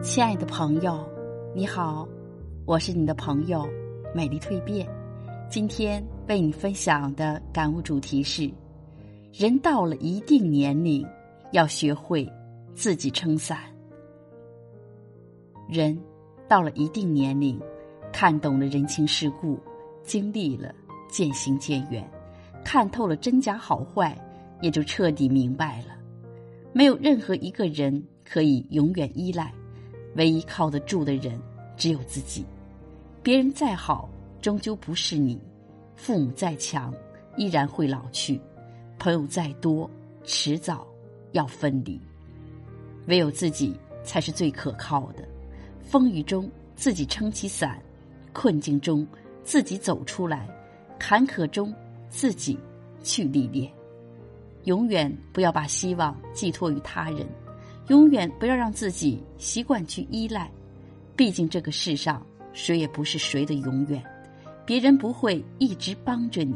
亲爱的朋友，你好，我是你的朋友美丽蜕变。今天为你分享的感悟主题是：人到了一定年龄，要学会自己撑伞。人到了一定年龄，看懂了人情世故，经历了渐行渐远，看透了真假好坏，也就彻底明白了，没有任何一个人可以永远依赖。唯一靠得住的人只有自己，别人再好终究不是你；父母再强依然会老去；朋友再多迟早要分离。唯有自己才是最可靠的。风雨中自己撑起伞，困境中自己走出来，坎坷中自己去历练。永远不要把希望寄托于他人。永远不要让自己习惯去依赖，毕竟这个世上谁也不是谁的永远，别人不会一直帮着你，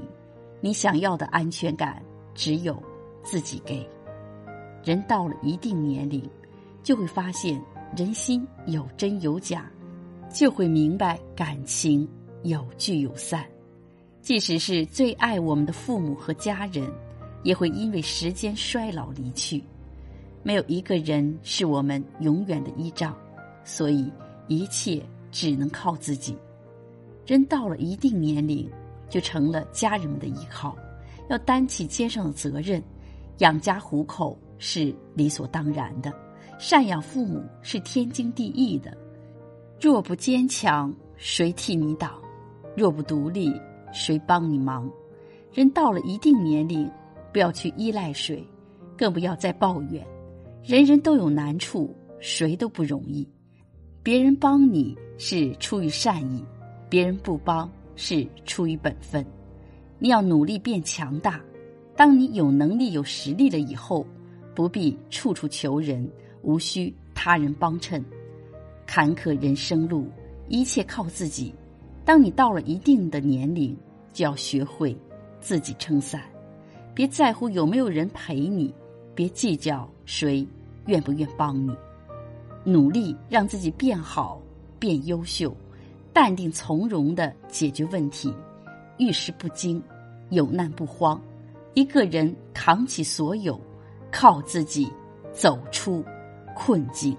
你想要的安全感只有自己给。人到了一定年龄，就会发现人心有真有假，就会明白感情有聚有散，即使是最爱我们的父母和家人，也会因为时间衰老离去。没有一个人是我们永远的依仗，所以一切只能靠自己。人到了一定年龄，就成了家人们的依靠，要担起肩上的责任，养家糊口是理所当然的，赡养父母是天经地义的。若不坚强，谁替你挡？若不独立，谁帮你忙？人到了一定年龄，不要去依赖谁，更不要再抱怨。人人都有难处，谁都不容易。别人帮你是出于善意，别人不帮是出于本分。你要努力变强大。当你有能力、有实力了以后，不必处处求人，无需他人帮衬。坎坷人生路，一切靠自己。当你到了一定的年龄，就要学会自己撑伞。别在乎有没有人陪你。别计较谁愿不愿帮你，努力让自己变好、变优秀，淡定从容的解决问题，遇事不惊，有难不慌，一个人扛起所有，靠自己走出困境。